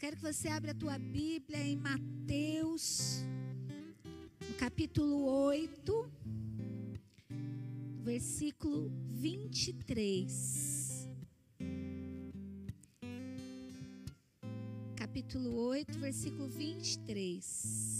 Quero que você abra a tua Bíblia em Mateus, no capítulo 8, versículo 23. Capítulo 8, versículo 23.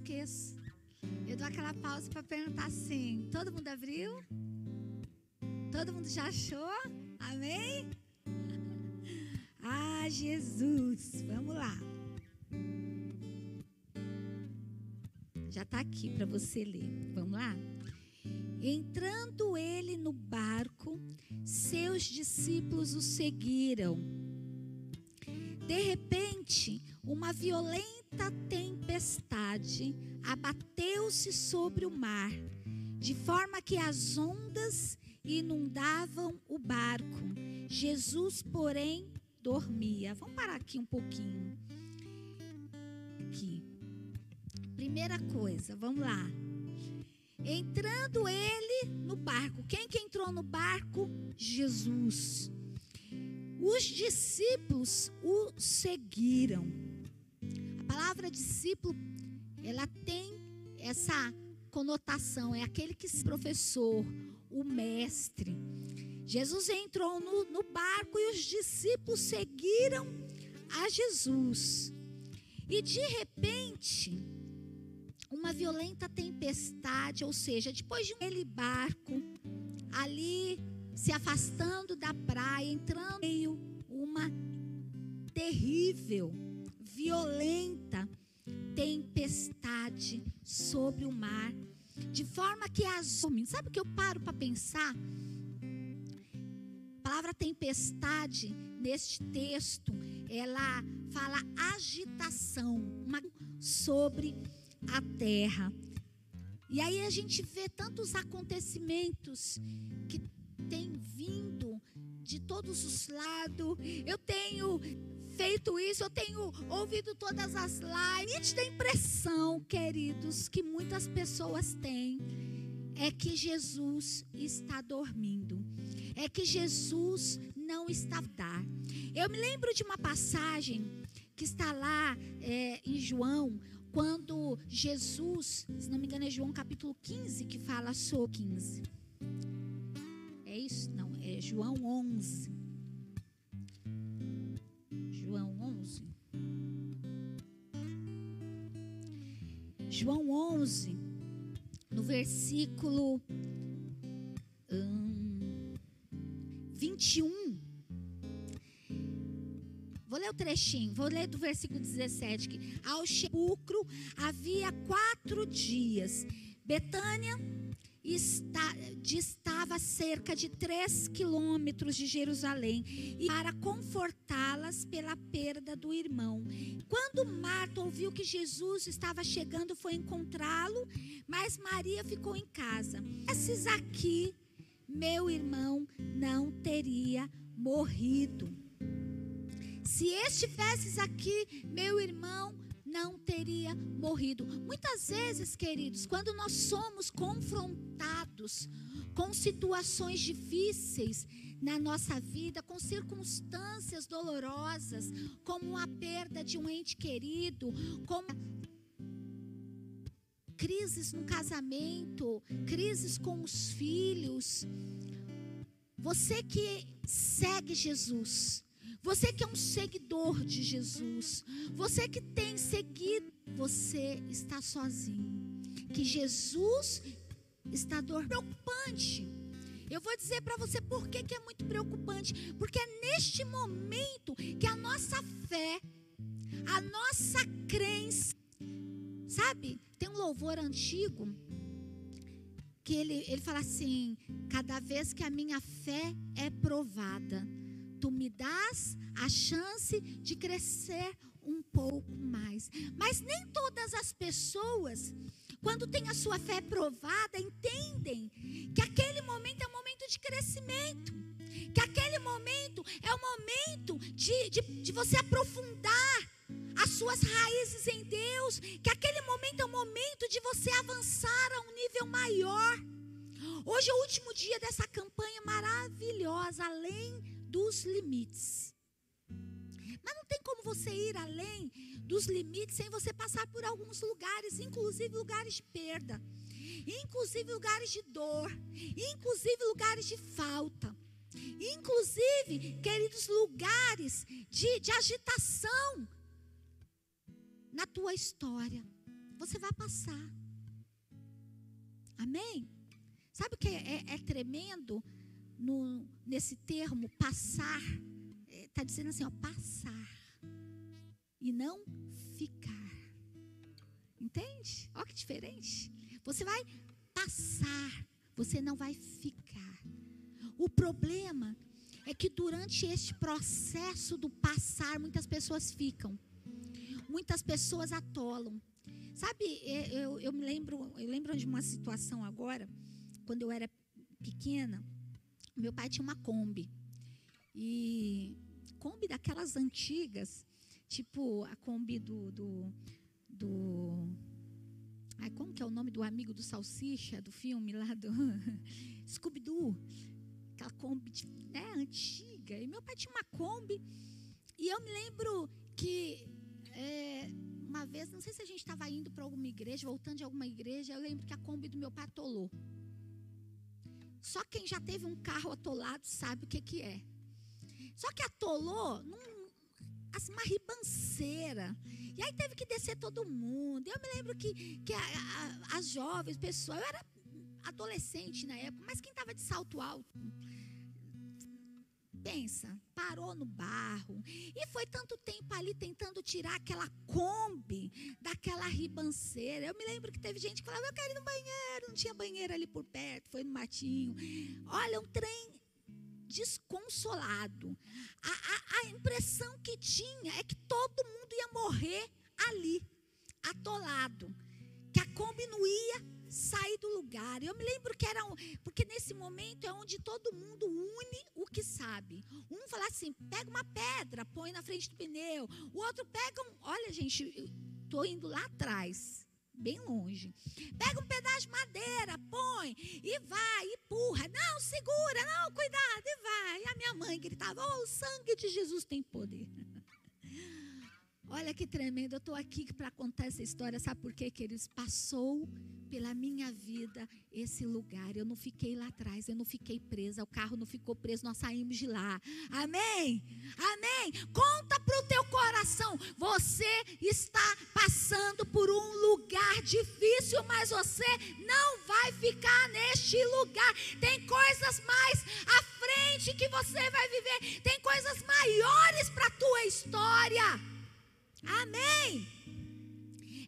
Esqueço. Eu dou aquela pausa para perguntar assim: todo mundo abriu? Todo mundo já achou? Amém? Ah, Jesus. Vamos lá. Já está aqui para você ler. Vamos lá? Entrando ele no barco, seus discípulos o seguiram. De repente, uma violenta tempestade abateu-se sobre o mar, de forma que as ondas inundavam o barco. Jesus, porém, dormia. Vamos parar aqui um pouquinho. Aqui. Primeira coisa, vamos lá. Entrando ele no barco. Quem que entrou no barco? Jesus. Os discípulos o seguiram. Palavra discípulo, ela tem essa conotação, é aquele que se professor, o mestre. Jesus entrou no, no barco e os discípulos seguiram a Jesus. E de repente, uma violenta tempestade, ou seja, depois de aquele barco ali se afastando da praia, entrando em uma terrível, violenta tempestade sobre o mar, de forma que as sabe o que eu paro para pensar? A palavra tempestade neste texto, ela fala agitação uma, sobre a terra. E aí a gente vê tantos acontecimentos que têm vindo de todos os lados. Eu tenho feito isso, eu tenho ouvido todas as lives. A gente tem impressão, queridos, que muitas pessoas têm é que Jesus está dormindo. É que Jesus não está dar. Eu me lembro de uma passagem que está lá é, em João, quando Jesus, se não me engano, é João capítulo 15 que fala sobre 15. É isso? Não, é João 11. João 11, no versículo hum, 21. Vou ler o trechinho, vou ler do versículo 17. Que ao sepulcro havia quatro dias. Betânia está, distava cerca de três quilômetros de Jerusalém e para confortá-las pela perda do irmão. Quando Marta ouviu que Jesus estava chegando, foi encontrá-lo, mas Maria ficou em casa. Esses aqui, meu irmão não teria morrido. Se estivesses aqui, meu irmão não teria morrido. Muitas vezes, queridos, quando nós somos confrontados com situações difíceis na nossa vida, com circunstâncias dolorosas, como a perda de um ente querido, como crises no casamento, crises com os filhos. Você que segue Jesus, você que é um seguidor de Jesus, você que tem seguido, você está sozinho. Que Jesus está dormindo. Preocupante. Eu vou dizer para você por que, que é muito preocupante. Porque é neste momento que a nossa fé, a nossa crença, sabe? Tem um louvor antigo que ele, ele fala assim: cada vez que a minha fé é provada tu me dás a chance de crescer um pouco mais. Mas nem todas as pessoas, quando têm a sua fé provada, entendem que aquele momento é um momento de crescimento. Que aquele momento é o momento de, de, de você aprofundar as suas raízes em Deus. Que aquele momento é o momento de você avançar a um nível maior. Hoje é o último dia dessa campanha maravilhosa, além dos limites. Mas não tem como você ir além dos limites sem você passar por alguns lugares, inclusive lugares de perda, inclusive lugares de dor, inclusive lugares de falta. Inclusive, queridos, lugares de, de agitação na tua história. Você vai passar. Amém? Sabe o que é, é, é tremendo no, nesse termo passar? Está é, dizendo assim, ó, passar e não ficar. Entende? Olha que diferente. Você vai passar, você não vai ficar. O problema é que durante este processo do passar, muitas pessoas ficam, muitas pessoas atolam. Sabe, eu, eu me lembro, eu lembro de uma situação agora quando eu era pequena, meu pai tinha uma Kombi. E Kombi daquelas antigas, tipo a Kombi do. do, do ai, como que é o nome do amigo do Salsicha, do filme lá do Scooby-Doo? Aquela Kombi né, antiga. E meu pai tinha uma Kombi. E eu me lembro que é, uma vez, não sei se a gente estava indo para alguma igreja, voltando de alguma igreja, eu lembro que a Kombi do meu pai atolou. Só quem já teve um carro atolado sabe o que, que é. Só que atolou num, assim, uma ribanceira. E aí teve que descer todo mundo. Eu me lembro que, que a, a, as jovens, pessoal, eu era adolescente na época, mas quem estava de salto alto Pensa, parou no barro. E foi tanto tempo ali tentando tirar aquela Kombi daquela ribanceira. Eu me lembro que teve gente que falava: Eu quero ir no banheiro. Não tinha banheiro ali por perto, foi no matinho. Olha, um trem desconsolado. A, a, a impressão que tinha é que todo mundo ia morrer ali, atolado. Que a Kombi não ia sair do lugar. Eu me lembro que era um, porque nesse momento é onde todo mundo une o que sabe. Um fala assim: pega uma pedra, põe na frente do pneu. O outro pega um, olha gente, estou indo lá atrás, bem longe. Pega um pedaço de madeira, põe e vai, empurra. Não, segura, não, cuidado, e vai. E a minha mãe gritava: "Oh, o sangue de Jesus tem poder". Olha que tremendo, eu estou aqui para contar essa história, sabe por quê, queridos? Passou pela minha vida esse lugar. Eu não fiquei lá atrás, eu não fiquei presa, o carro não ficou preso, nós saímos de lá. Amém? Amém? Conta para o teu coração. Você está passando por um lugar difícil, mas você não vai ficar neste lugar. Tem coisas mais à frente que você vai viver, tem coisas maiores para a tua história. Amém?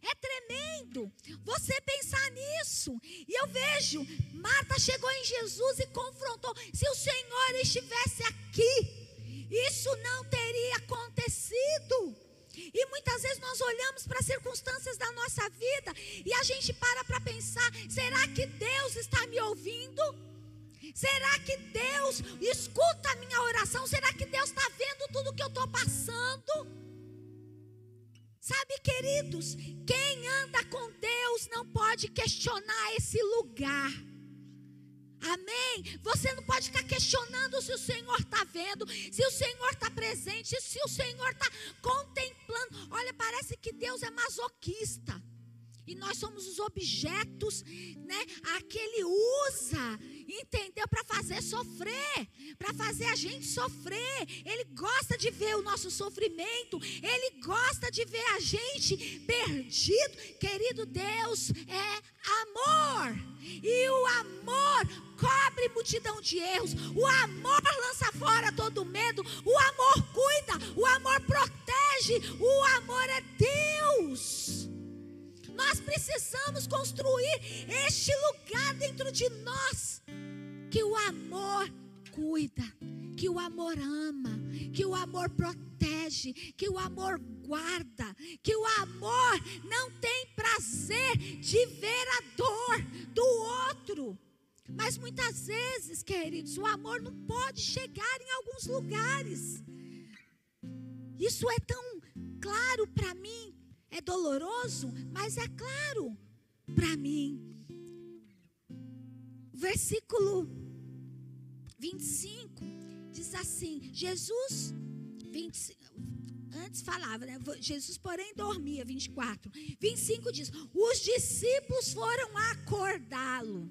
É tremendo você pensar nisso. E eu vejo, Marta chegou em Jesus e confrontou. Se o Senhor estivesse aqui, isso não teria acontecido. E muitas vezes nós olhamos para as circunstâncias da nossa vida e a gente para para pensar: será que Deus está me ouvindo? Será que Deus escuta a minha oração? Será que Deus está vendo tudo que eu estou passando? Sabe, queridos, quem anda com Deus não pode questionar esse lugar. Amém? Você não pode ficar questionando se o Senhor está vendo, se o Senhor está presente, se o Senhor está contemplando. Olha, parece que Deus é masoquista. E nós somos os objetos, né? Aquele usa, entendeu? Para fazer sofrer, para fazer a gente sofrer. Ele gosta de ver o nosso sofrimento, ele gosta de ver a gente perdido. Querido Deus é amor, e o amor cobre multidão de erros, o amor lança fora todo medo, o amor cuida, o amor protege, o amor é Deus. Nós precisamos construir este lugar dentro de nós que o amor cuida, que o amor ama, que o amor protege, que o amor guarda, que o amor não tem prazer de ver a dor do outro. Mas muitas vezes, queridos, o amor não pode chegar em alguns lugares. Isso é tão claro para mim. É doloroso, mas é claro para mim. Versículo 25 diz assim: Jesus, 20, antes falava, né? Jesus, porém, dormia, 24. 25 diz: Os discípulos foram acordá-lo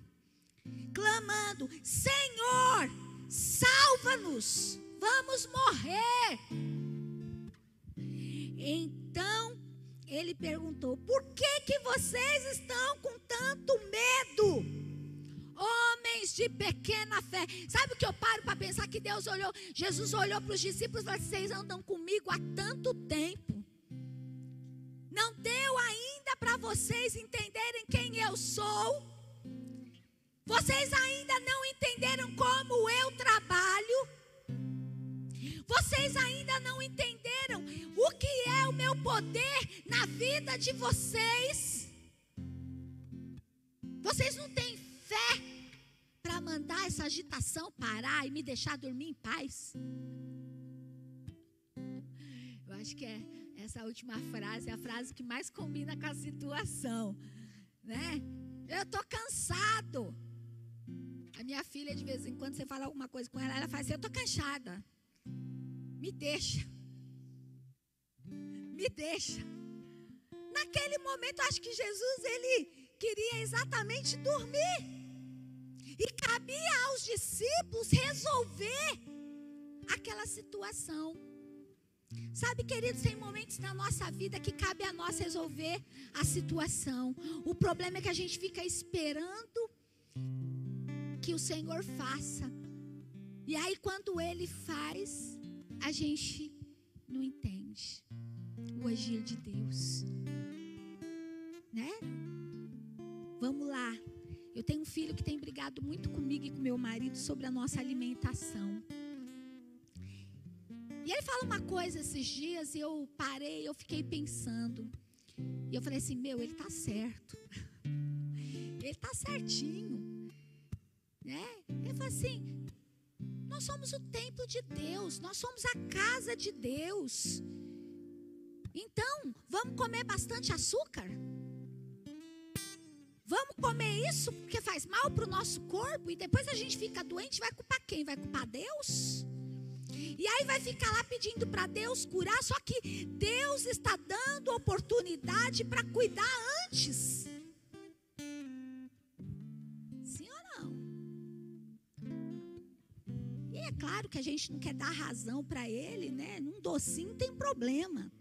clamando: Senhor, salva-nos, vamos morrer. Então ele perguntou: Por que que vocês estão com tanto medo? De pequena fé. Sabe o que eu paro para pensar que Deus olhou? Jesus olhou para os discípulos e falou: Vocês andam comigo há tanto tempo. Não deu ainda para vocês entenderem quem eu sou. Vocês ainda não entenderam como eu trabalho? Vocês ainda não entenderam o que é o meu poder na vida de vocês? Vocês não têm fé mandar essa agitação parar e me deixar dormir em paz? Eu acho que é essa última frase é a frase que mais combina com a situação, né? Eu tô cansado. A minha filha, de vez em quando, você fala alguma coisa com ela, ela faz assim: Eu estou cansada. Me deixa. Me deixa. Naquele momento, acho que Jesus, ele queria exatamente dormir. E cabia aos discípulos resolver aquela situação. Sabe, queridos, tem momentos na nossa vida que cabe a nós resolver a situação. O problema é que a gente fica esperando que o Senhor faça. E aí, quando Ele faz, a gente não entende o agir de Deus, né? Vamos lá. Eu tenho um filho que tem brigado muito comigo e com meu marido sobre a nossa alimentação. E ele fala uma coisa esses dias e eu parei, eu fiquei pensando. E eu falei assim: meu, ele tá certo. ele tá certinho. Né? Ele fala assim: nós somos o templo de Deus, nós somos a casa de Deus. Então, vamos comer bastante açúcar? Vamos comer isso porque faz mal para o nosso corpo e depois a gente fica doente, vai culpar quem? Vai culpar Deus? E aí vai ficar lá pedindo para Deus curar, só que Deus está dando oportunidade para cuidar antes. claro que a gente não quer dar razão para ele, né? Num docinho tem problema.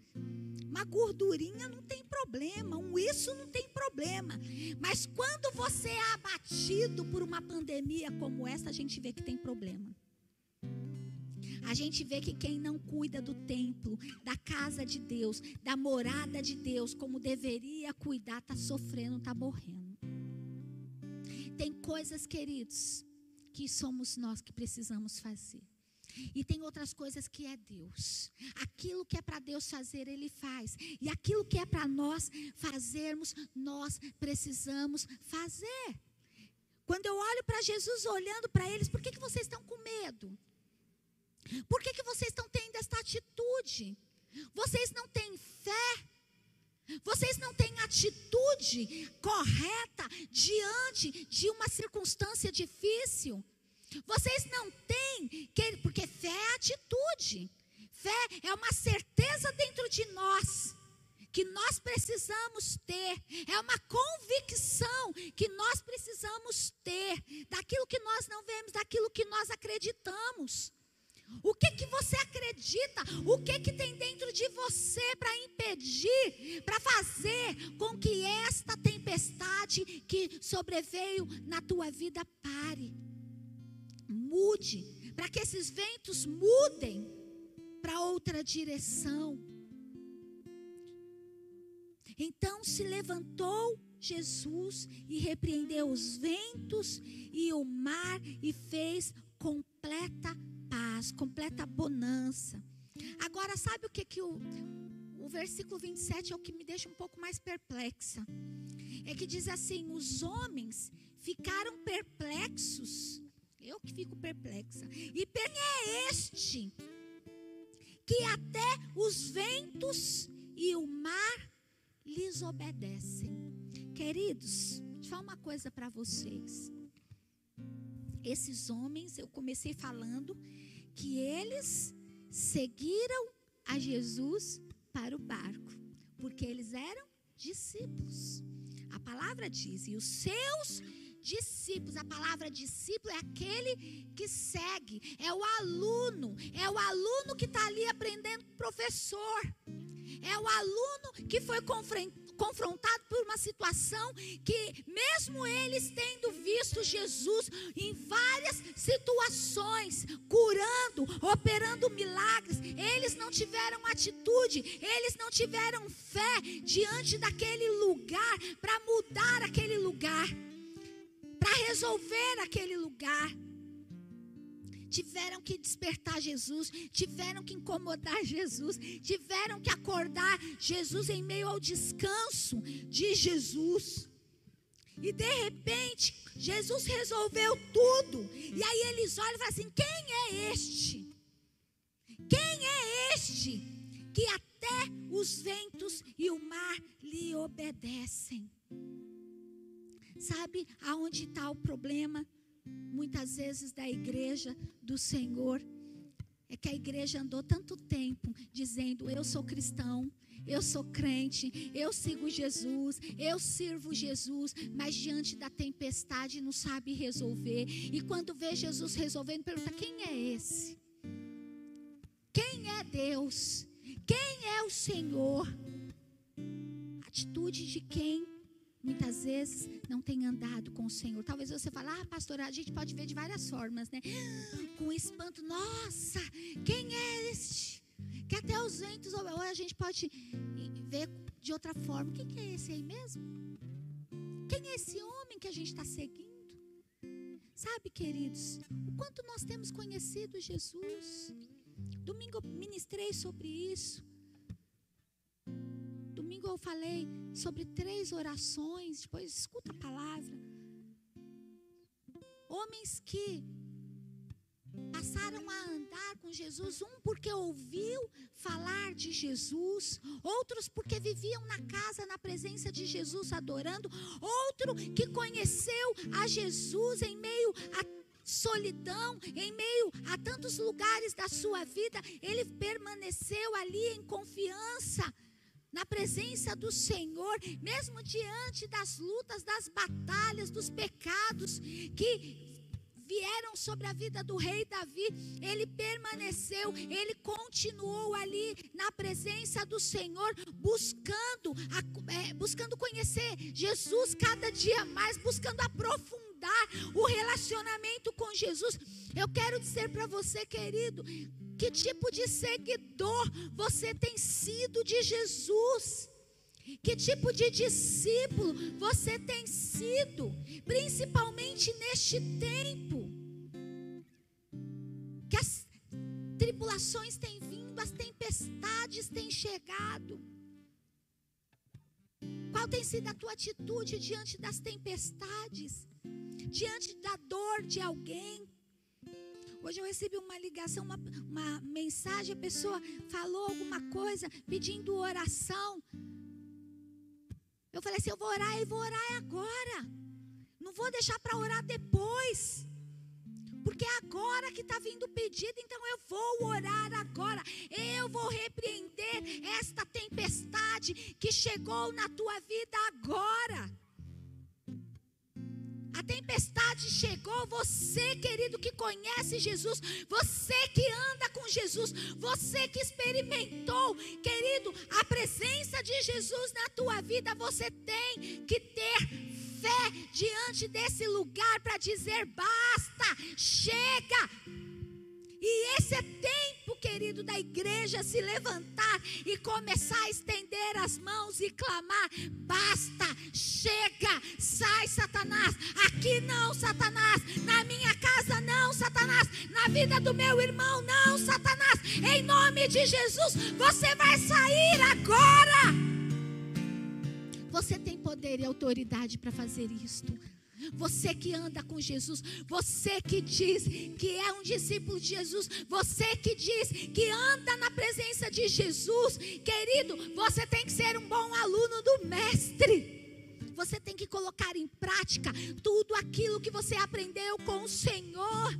Uma gordurinha não tem problema, um isso não tem problema. Mas quando você é abatido por uma pandemia como essa, a gente vê que tem problema. A gente vê que quem não cuida do templo, da casa de Deus, da morada de Deus, como deveria cuidar, está sofrendo, está morrendo. Tem coisas, queridos, que somos nós que precisamos fazer. E tem outras coisas que é Deus. Aquilo que é para Deus fazer, Ele faz. E aquilo que é para nós fazermos, nós precisamos fazer. Quando eu olho para Jesus olhando para eles, por que, que vocês estão com medo? Por que, que vocês estão tendo esta atitude? Vocês não têm fé? Vocês não têm atitude correta diante de uma circunstância difícil. Vocês não têm, é atitude. Fé é uma certeza dentro de nós que nós precisamos ter, é uma convicção que nós precisamos ter daquilo que nós não vemos, daquilo que nós acreditamos. O que que você acredita? O que que tem dentro de você para impedir, para fazer com que esta tempestade que sobreveio na tua vida pare? Mude, para que esses ventos mudem para outra direção. Então se levantou Jesus e repreendeu os ventos e o mar e fez completa paz, completa bonança. Agora, sabe o que, que o, o versículo 27 é o que me deixa um pouco mais perplexa? É que diz assim: os homens ficaram perplexos. Eu que fico perplexa. E é este que até os ventos e o mar lhes obedecem? Queridos, deixa eu falar uma coisa para vocês. Esses homens, eu comecei falando que eles seguiram a Jesus para o barco, porque eles eram discípulos. A palavra diz, e os seus discípulos, a palavra discípulo é aquele que segue, é o aluno, é o aluno que está ali aprendendo com o professor, é o aluno que foi confrontado por uma situação que, mesmo eles tendo visto Jesus em várias situações, curando, operando milagres, eles não tiveram atitude, eles não tiveram fé diante daquele lugar para mudar aquele lugar para resolver aquele lugar. Tiveram que despertar Jesus, tiveram que incomodar Jesus, tiveram que acordar Jesus em meio ao descanso de Jesus. E de repente, Jesus resolveu tudo. E aí eles olham e falam assim: quem é este? Quem é este que até os ventos e o mar lhe obedecem? Sabe aonde está o problema? Muitas vezes da igreja do Senhor. É que a igreja andou tanto tempo dizendo: Eu sou cristão, eu sou crente, eu sigo Jesus, eu sirvo Jesus, mas diante da tempestade não sabe resolver. E quando vê Jesus resolvendo, pergunta: quem é esse? Quem é Deus? Quem é o Senhor? Atitude de quem muitas vezes não tem andado com o Senhor. Talvez você fale, ah, pastor, a gente pode ver de várias formas, né? Com espanto, nossa, quem é este? Que até os ventos, ou a gente pode ver de outra forma. Quem é esse aí mesmo? Quem é esse homem que a gente está seguindo? Sabe, queridos, o quanto nós temos conhecido Jesus. Domingo eu ministrei sobre isso falei sobre três orações, depois escuta a palavra. Homens que passaram a andar com Jesus, um porque ouviu falar de Jesus, outros porque viviam na casa, na presença de Jesus, adorando, outro que conheceu a Jesus em meio a solidão, em meio a tantos lugares da sua vida, ele permaneceu ali em confiança na presença do Senhor, mesmo diante das lutas, das batalhas, dos pecados que vieram sobre a vida do rei Davi, ele permaneceu, ele continuou ali na presença do Senhor, buscando, é, buscando conhecer Jesus cada dia mais, buscando aprofundar o relacionamento com Jesus. Eu quero dizer para você, querido, que tipo de seguidor você tem sido de Jesus? Que tipo de discípulo você tem sido, principalmente neste tempo? Que as tribulações têm vindo, as tempestades têm chegado. Qual tem sido a tua atitude diante das tempestades? Diante da dor de alguém? Hoje eu recebi uma ligação, uma, uma mensagem, a pessoa falou alguma coisa pedindo oração. Eu falei assim: eu vou orar e vou orar agora. Não vou deixar para orar depois. Porque é agora que está vindo o pedido, então eu vou orar agora. Eu vou repreender esta tempestade que chegou na tua vida agora. A tempestade chegou, você, querido, que conhece Jesus, você que anda com Jesus, você que experimentou, querido, a presença de Jesus na tua vida, você tem que ter fé diante desse lugar para dizer: basta, chega. E esse é tempo, querido, da igreja se levantar e começar a estender as mãos e clamar: basta, chega, sai, Satanás. Aqui não, Satanás. Na minha casa não, Satanás. Na vida do meu irmão não, Satanás. Em nome de Jesus, você vai sair agora. Você tem poder e autoridade para fazer isto. Você que anda com Jesus, você que diz que é um discípulo de Jesus, você que diz que anda na presença de Jesus, querido, você tem que ser um bom aluno do Mestre. Você tem que colocar em prática tudo aquilo que você aprendeu com o Senhor.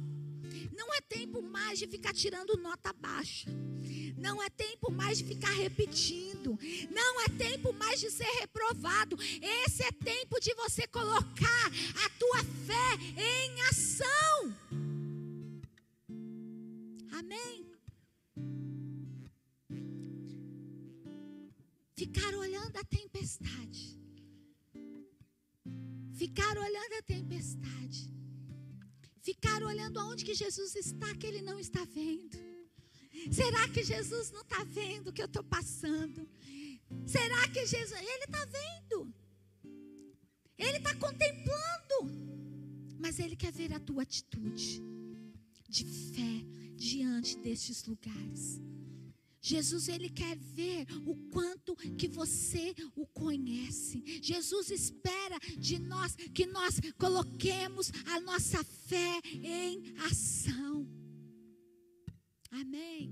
Não é tempo mais de ficar tirando nota baixa. Não é tempo mais de ficar repetindo. Não é tempo mais de ser reprovado. Esse é tempo de você colocar a tua fé em ação. Amém. Ficar olhando a tempestade. Ficar olhando a tempestade Ficar olhando aonde que Jesus está, que ele não está vendo. Será que Jesus não está vendo o que eu estou passando? Será que Jesus, ele está vendo? Ele está contemplando. Mas ele quer ver a tua atitude de fé diante destes lugares. Jesus ele quer ver o quanto que você o conhece. Jesus espera de nós que nós coloquemos a nossa fé em ação. Amém.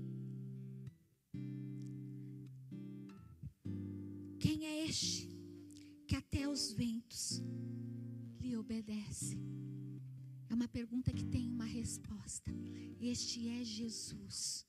Quem é este que até os ventos lhe obedece? É uma pergunta que tem uma resposta. Este é Jesus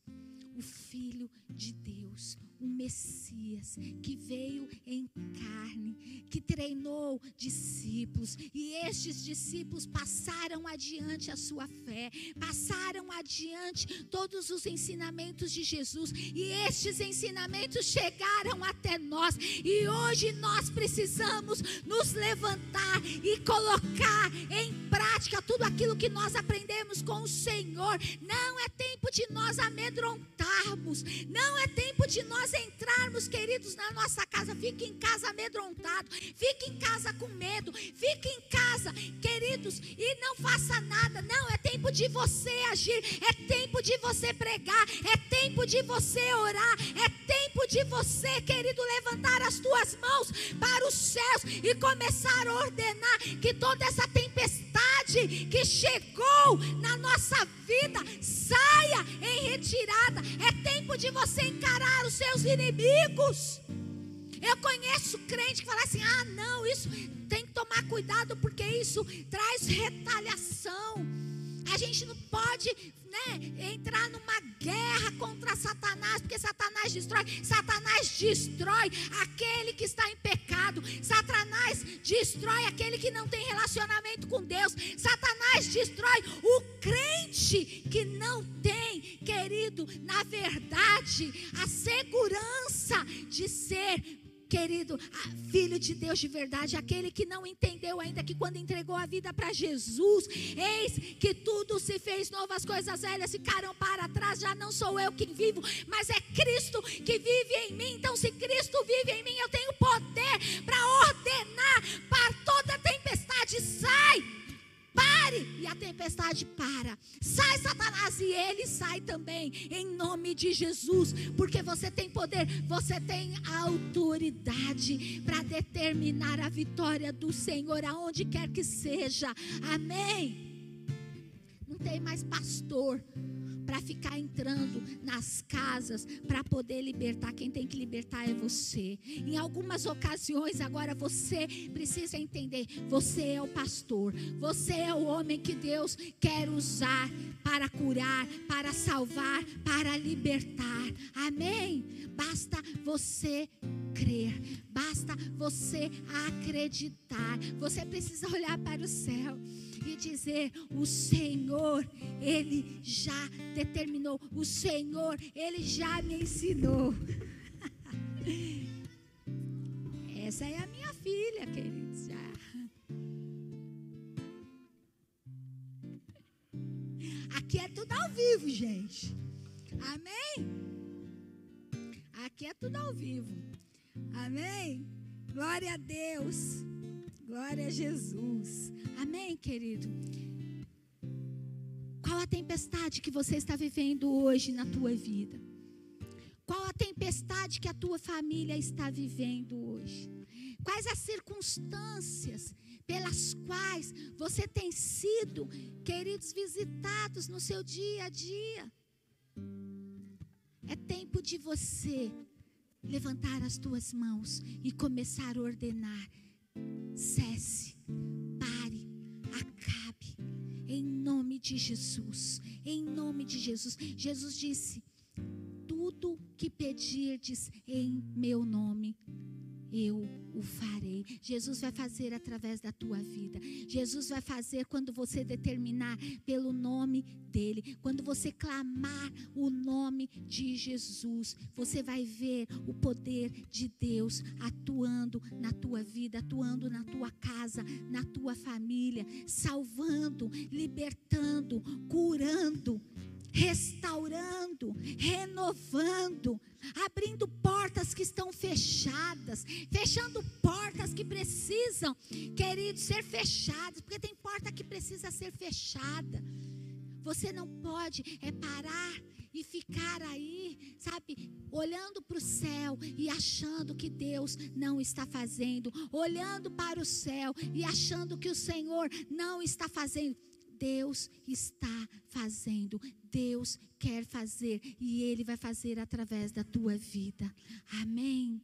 o Filho de Deus, o Messias, que veio em carne, que treinou discípulos, e estes discípulos passaram adiante a sua fé, passaram adiante todos os ensinamentos de Jesus, e estes ensinamentos chegaram até nós, e hoje nós precisamos nos levantar e colocar em prática tudo aquilo que nós aprendemos com o Senhor. Não é tempo de nós amedrontarmos, não é tempo de nós entrarmos, queridos, na nossa casa. Fique em casa amedrontado, fique em casa com medo, fique em casa, queridos, e não faça nada. Não, é tempo de você agir, é tempo de você pregar, é tempo de você orar, é tempo de você, querido, levantar as tuas mãos para os céus e começar a ordenar que toda essa tempestade que chegou na nossa vida saia em retirada. É tempo de você encarar os seus inimigos. Eu conheço crente que fala assim: ah, não, isso tem que tomar cuidado porque isso traz retaliação. Gente não pode né, entrar numa guerra contra Satanás, porque Satanás destrói. Satanás destrói aquele que está em pecado. Satanás destrói aquele que não tem relacionamento com Deus. Satanás destrói o crente que não tem, querido, na verdade, a segurança de ser querido, filho de Deus de verdade, aquele que não entendeu ainda que quando entregou a vida para Jesus, eis que tudo se fez novo, as coisas velhas ficaram para trás, já não sou eu quem vivo, mas é Cristo que vive em mim. Então, se Cristo vive em mim, eu tenho poder para ordenar para toda tempestade, sai Pare! E a tempestade para. Sai, Satanás, e ele sai também, em nome de Jesus, porque você tem poder, você tem autoridade para determinar a vitória do Senhor, aonde quer que seja. Amém. Não tem mais pastor para ficar entrando nas casas para poder libertar. Quem tem que libertar é você. Em algumas ocasiões, agora você precisa entender: você é o pastor, você é o homem que Deus quer usar para curar, para salvar, para libertar. Amém? Basta você crer, basta você acreditar. Você precisa olhar para o céu e dizer: O Senhor, Ele já determinou, o Senhor, Ele já me ensinou. Essa é a minha filha, queridos. Já. Aqui é tudo ao vivo, gente. Amém? Aqui é tudo ao vivo. Amém? Glória a Deus. Glória a Jesus. Amém, querido? Qual a tempestade que você está vivendo hoje na tua vida? Qual a tempestade que a tua família está vivendo hoje? Quais as circunstâncias pelas quais você tem sido, queridos, visitados no seu dia a dia. É tempo de você levantar as tuas mãos e começar a ordenar. Cesse, pare, acabe, em nome de Jesus, em nome de Jesus. Jesus disse: Tudo que pedirdes em meu nome, eu o farei. Jesus vai fazer através da tua vida. Jesus vai fazer quando você determinar pelo nome dele. Quando você clamar o nome de Jesus, você vai ver o poder de Deus atuando na tua vida, atuando na tua casa, na tua família, salvando, libertando, curando restaurando, renovando, abrindo portas que estão fechadas, fechando portas que precisam, queridos, ser fechadas, porque tem porta que precisa ser fechada. Você não pode é parar e ficar aí, sabe, olhando para o céu e achando que Deus não está fazendo, olhando para o céu e achando que o Senhor não está fazendo. Deus está fazendo, Deus quer fazer e Ele vai fazer através da tua vida. Amém.